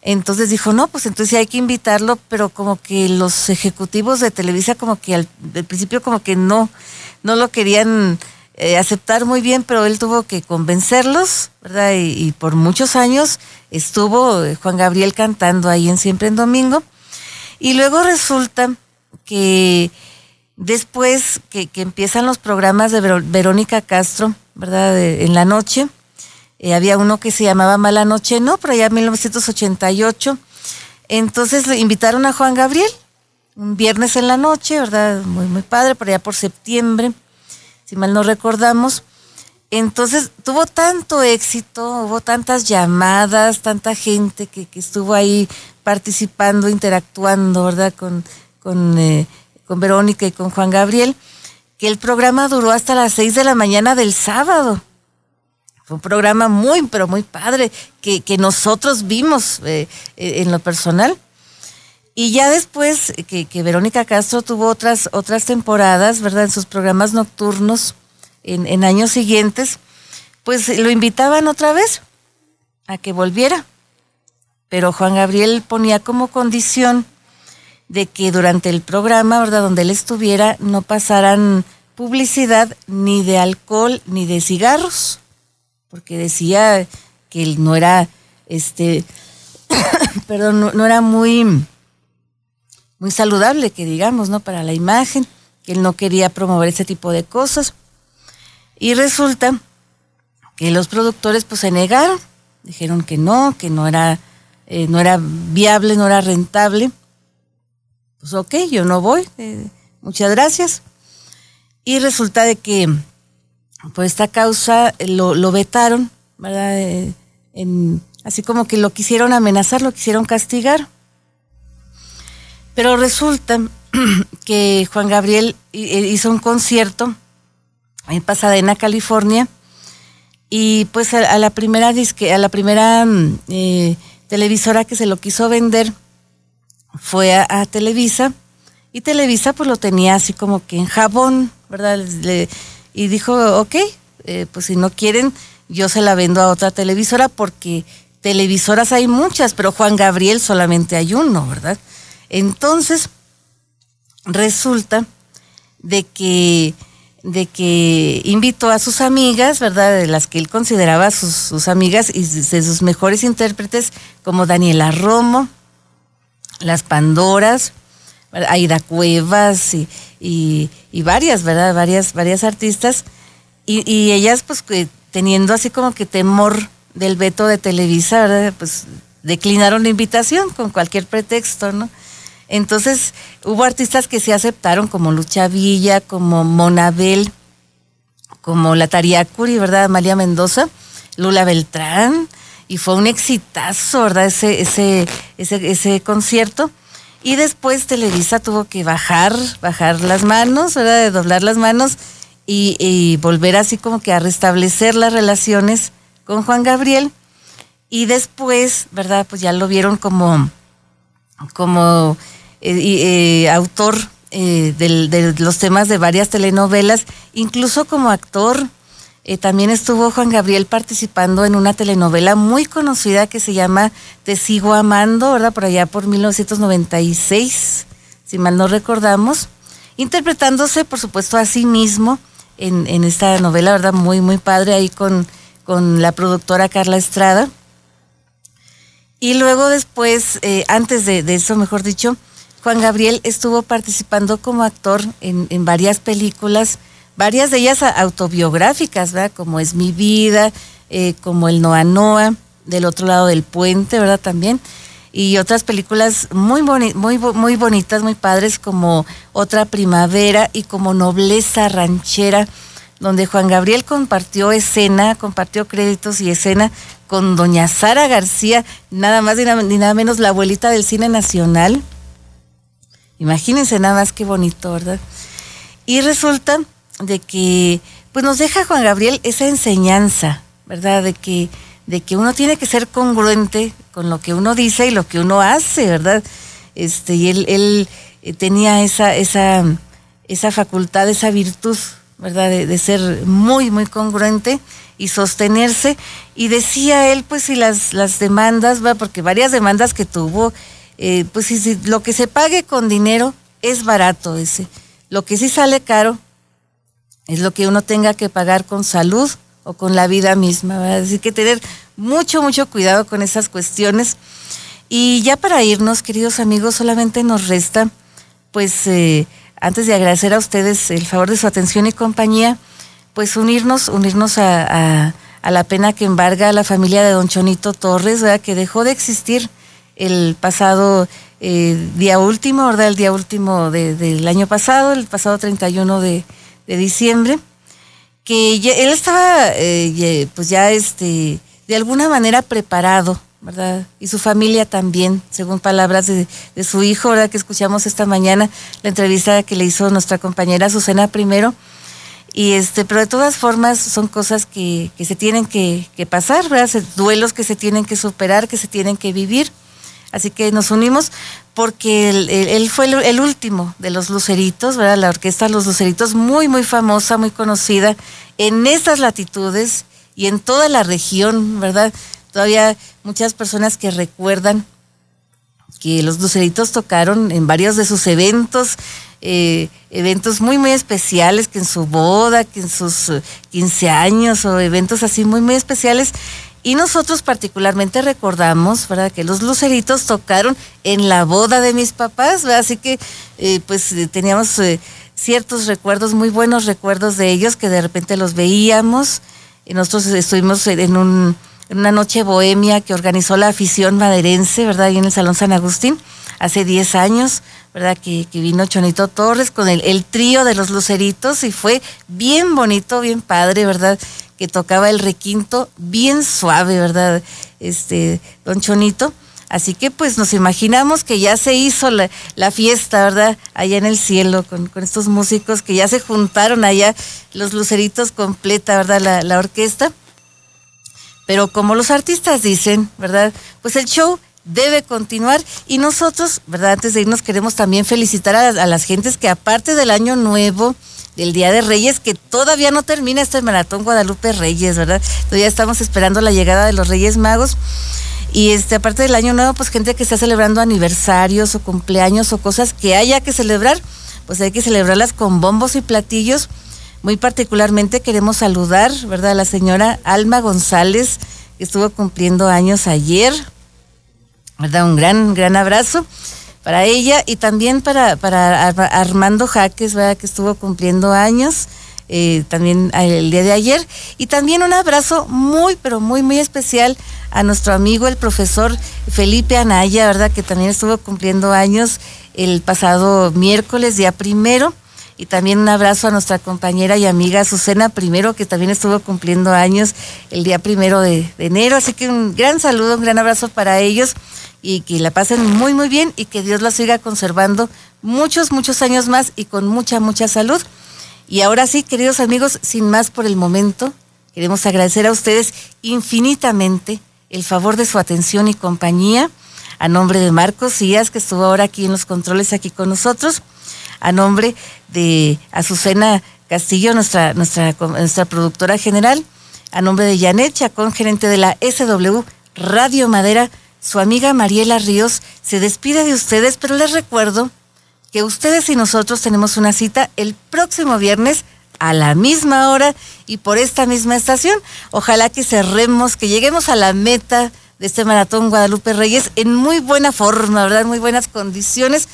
S3: Entonces dijo, no, pues entonces hay que invitarlo, pero como que los ejecutivos de Televisa como que al, al principio como que no, no lo querían eh, aceptar muy bien, pero él tuvo que convencerlos, ¿verdad? Y, por muchos años estuvo eh, Juan Gabriel cantando ahí en Siempre en Domingo. Y luego resulta que después que, empiezan los programas de Verónica Castro, ¿verdad? en la noche, eh, había uno que se llamaba Mala Noche, ¿no? Por allá en 1988. Entonces le invitaron a Juan Gabriel, un viernes en la noche, ¿verdad? Muy, muy padre, por allá por septiembre si mal no recordamos. Entonces tuvo tanto éxito, hubo tantas llamadas, tanta gente que, estuvo ahí participando, interactuando, ¿verdad? Con, con, eh, con Verónica y con Juan Gabriel, que el programa duró hasta las seis de la mañana del sábado. Fue un programa muy, pero muy padre, que, que nosotros vimos eh, eh, en lo personal. Y ya después que, Verónica Castro tuvo otras, otras temporadas, ¿verdad? En sus programas nocturnos en, años siguientes, pues lo invitaban otra vez a que volviera. Pero Juan Gabriel ponía como condición de que durante el programa, ¿verdad? Donde él estuviera, no pasaran publicidad ni de alcohol ni de cigarros, porque decía que él no era, este, perdón, no era muy muy saludable, que digamos, ¿no? Para la imagen, que él no quería promover ese tipo de cosas. Y resulta que los productores pues se negaron, dijeron que no, que no era, eh, no era viable, no era rentable. Pues ok, yo no voy, eh, muchas gracias. Y resulta de que por esta causa lo, lo vetaron, ¿verdad? Eh, así como que lo quisieron amenazar, lo quisieron castigar. Pero resulta que Juan Gabriel eh, hizo un concierto en Pasadena, California, y pues a, la primera disque, a la primera mm, eh, televisora que se lo quiso vender fue a, Televisa, y Televisa pues lo tenía así como que en jabón, ¿verdad? Y dijo, ok, eh, pues si no quieren, yo se la vendo a otra televisora porque televisoras hay muchas, pero Juan Gabriel solamente hay uno, ¿verdad? Entonces, resulta de que de que invitó a sus amigas, ¿verdad? De las que él consideraba sus, amigas y de sus mejores intérpretes, como Daniela Romo, las Pandoras. Aida Cuevas y, y, y varias, ¿verdad? Varias, varias artistas. Y, y ellas, pues, que teniendo así como que temor del veto de Televisa, ¿verdad? Pues declinaron la invitación con cualquier pretexto, ¿no? Entonces, hubo artistas que sí aceptaron, como Lucha Villa, como Monabel, como la Tariacuri, ¿verdad? Amalia Mendoza, Lula Beltrán, y fue un exitazo, ¿verdad? Ese, ese, ese, ese concierto. Y después Televisa tuvo que bajar, bajar las manos, ¿verdad? De doblar las manos y, y volver así como que a restablecer las relaciones con Juan Gabriel. Y después, ¿verdad? Pues ya lo vieron como, como eh, eh, autor eh, de los temas de varias telenovelas, incluso como actor. Eh, también estuvo Juan Gabriel participando en una telenovela muy conocida que se llama Te sigo amando, ¿verdad? Por allá por 1996, si mal no recordamos, interpretándose, por supuesto, a sí mismo en, en esta novela, ¿verdad? Muy, muy padre ahí con, con la productora Carla Estrada. Y luego después, antes de eso, mejor dicho, Juan Gabriel estuvo participando como actor en, en varias películas, varias de ellas autobiográficas, ¿verdad? Como Es mi vida, eh, como El Noa Noa, del otro lado del puente, ¿verdad? También. Y otras películas muy, boni- muy, muy bonitas, muy padres, como Otra Primavera y como Nobleza Ranchera, donde Juan Gabriel compartió escena, compartió créditos y escena con doña Sara García, nada más ni nada menos la abuelita del cine nacional. Imagínense nada más qué bonito, ¿verdad? Y resulta de que pues nos deja Juan Gabriel esa enseñanza, ¿verdad? De que, de que uno tiene que ser congruente con lo que uno dice y lo que uno hace, ¿verdad? Este, y él, eh, tenía esa, esa, esa facultad, esa virtud, ¿verdad? De, de ser muy, muy congruente y sostenerse. Y decía él, pues, si las, las demandas, ¿verdad? porque varias demandas que tuvo, eh, pues si, lo que se pague con dinero es barato ese. Lo que sí sale caro es lo que uno tenga que pagar con salud o con la vida misma. ¿verdad? Así que tener mucho, mucho cuidado con esas cuestiones. Y ya para irnos, queridos amigos, solamente nos resta, pues, eh, antes de agradecer a ustedes el favor de su atención y compañía, pues unirnos, unirnos a, a- a la pena que embarga a la familia de don Chonito Torres, ¿verdad? que dejó de existir el pasado eh, día último, ¿verdad? El día último de- del año pasado, el pasado 31 de, de diciembre, que él estaba, eh, pues ya este, de alguna manera preparado, ¿verdad? Y su familia también, según palabras de, su hijo, ¿verdad? Que escuchamos esta mañana, la entrevista que le hizo nuestra compañera Susana primero. Y este, pero de todas formas son cosas que, se tienen que, pasar, ¿verdad? Duelos que se tienen que superar, que se tienen que vivir. Así que nos unimos porque él, fue el, último de los Luceritos, ¿verdad? La orquesta Los Luceritos, muy, muy famosa, muy conocida en estas latitudes y en toda la región, ¿verdad? Todavía muchas personas que recuerdan que los Luceritos tocaron en varios de sus eventos, eh, eventos muy, muy especiales, que en su boda, que en sus eh, 15 años o eventos así muy, muy especiales. Y nosotros particularmente recordamos, ¿verdad? Que los Luceritos tocaron en la boda de mis papás, ¿verdad? Así que, eh, pues, eh, teníamos eh, ciertos recuerdos, muy buenos recuerdos de ellos, que de repente los veíamos. Y nosotros estuvimos en un en una noche bohemia que organizó la afición maderense, ¿verdad? Ahí en el Salón San Agustín, hace 10 años, ¿verdad? Que, que vino Chonito Torres con el, el trío de los luceritos y fue bien bonito, bien padre, ¿verdad? Que tocaba el requinto bien suave, ¿verdad? Este, don Chonito. Así que pues nos imaginamos que ya se hizo la, la fiesta, ¿verdad? Allá en el cielo con, con, estos músicos que ya se juntaron allá, los luceritos completa, ¿verdad? La, la orquesta. Pero como los artistas dicen, ¿verdad? Pues el show debe continuar y nosotros, ¿verdad? Antes de irnos queremos también felicitar a, a, las gentes que aparte del año nuevo, del Día de Reyes, que todavía no termina este maratón Guadalupe Reyes, ¿verdad? Todavía estamos esperando la llegada de los Reyes Magos. Y este, aparte del año nuevo, pues gente que está celebrando aniversarios o cumpleaños o cosas que haya que celebrar, pues hay que celebrarlas con bombos y platillos. Muy particularmente queremos saludar, ¿verdad?, a la señora Alma González, que estuvo cumpliendo años ayer. ¿Verdad? Un gran, gran abrazo para ella y también para, para Armando Jaques, ¿verdad?, que estuvo cumpliendo años. Eh, también el día de ayer. Y también un abrazo muy, pero muy, muy especial a nuestro amigo, el profesor Felipe Anaya, ¿verdad? Que también estuvo cumpliendo años el pasado miércoles, día primero. Y también un abrazo a nuestra compañera y amiga Susana Primero, que también estuvo cumpliendo años el día primero de, de enero. Así que un gran saludo, un gran abrazo para ellos y que la pasen muy, muy bien y que Dios la siga conservando muchos, muchos años más y con mucha, mucha salud. Y ahora sí, queridos amigos, sin más por el momento, queremos agradecer a ustedes infinitamente el favor de su atención y compañía. A nombre de Marcos Díaz, que estuvo ahora aquí en los controles, aquí con nosotros. A nombre de Azucena Castillo, nuestra, nuestra, nuestra productora general. A nombre de Janet Chacón, gerente de la SW Radio Madera. Su amiga Mariela Ríos se despide de ustedes, pero les recuerdo que ustedes y nosotros tenemos una cita el próximo viernes a la misma hora y por esta misma estación. Ojalá que cerremos, que lleguemos a la meta de este maratón Guadalupe Reyes en muy buena forma, ¿verdad? Muy buenas condiciones,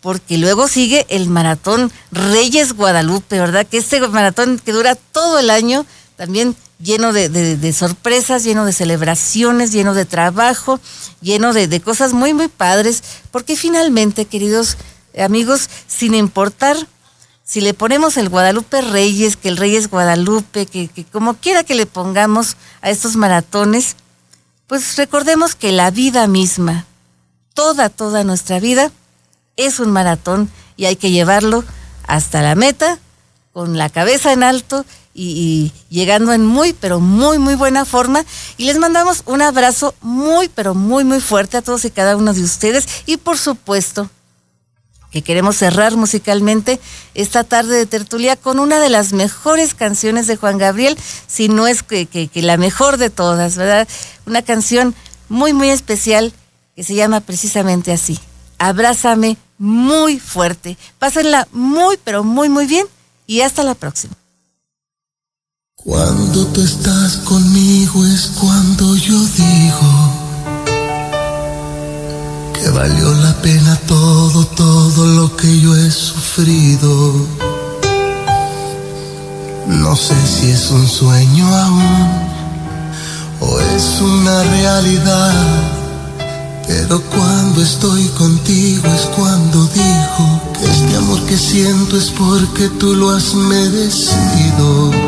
S3: porque luego sigue el maratón Reyes Guadalupe, ¿verdad? Que este maratón que dura todo el año, también lleno de, sorpresas, lleno de celebraciones, lleno de trabajo, lleno de, de cosas muy, muy padres, porque finalmente, queridos amigos, sin importar si le ponemos el Guadalupe Reyes, que el Reyes Guadalupe, que, que, como quiera que le pongamos a estos maratones, pues recordemos que la vida misma, toda, toda nuestra vida, es un maratón y hay que llevarlo hasta la meta con la cabeza en alto y, llegando en muy, pero muy, muy buena forma. Y les mandamos un abrazo muy, pero muy, muy fuerte a todos y cada uno de ustedes. Y por supuesto, que queremos cerrar musicalmente esta tarde de tertulia con una de las mejores canciones de Juan Gabriel, si no es que, que, que, la mejor de todas, ¿verdad? Una canción muy, muy especial que se llama precisamente así, Abrázame muy fuerte. Pásenla muy, pero muy, muy bien y hasta la próxima.
S2: Cuando tú estás conmigo es cuando yo digo que valió la pena todo, todo lo que yo he sufrido. No sé si es un sueño aún o es una realidad, pero cuando estoy contigo es cuando digo que este amor que siento es porque tú lo has merecido.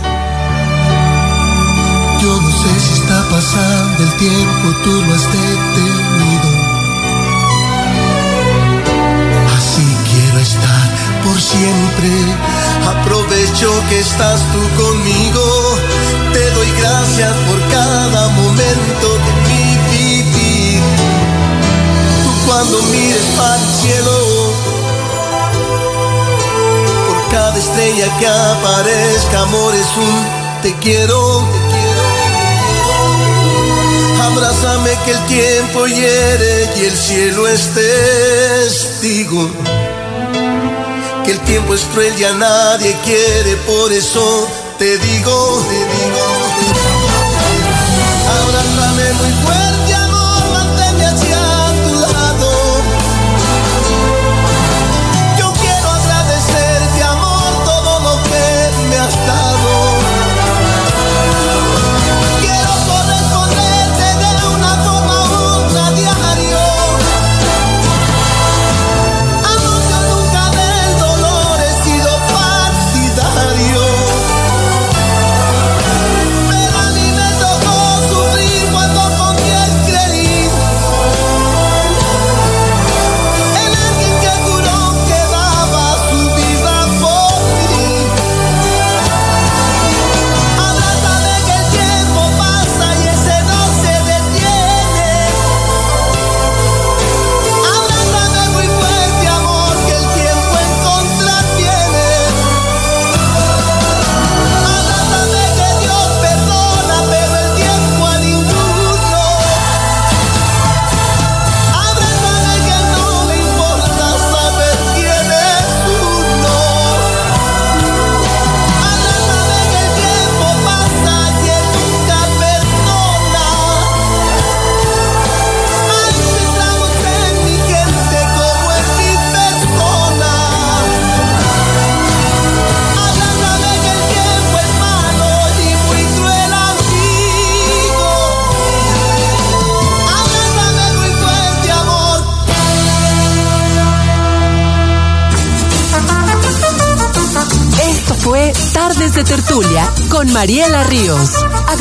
S2: sé si está pasando el tiempo, tú lo has detenido. Así quiero estar por siempre. Aprovecho que estás tú conmigo. Te doy gracias por cada momento de mi vivir. Tú cuando mires para el cielo, por cada estrella que aparezca, amor es un te quiero Abrázame que el tiempo hiere y el cielo es testigo. Que el tiempo es cruel y a nadie quiere, por eso te digo,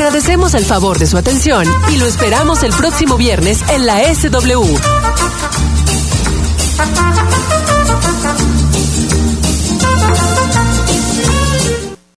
S1: Agradecemos el favor de su atención y lo esperamos el próximo viernes en la SW.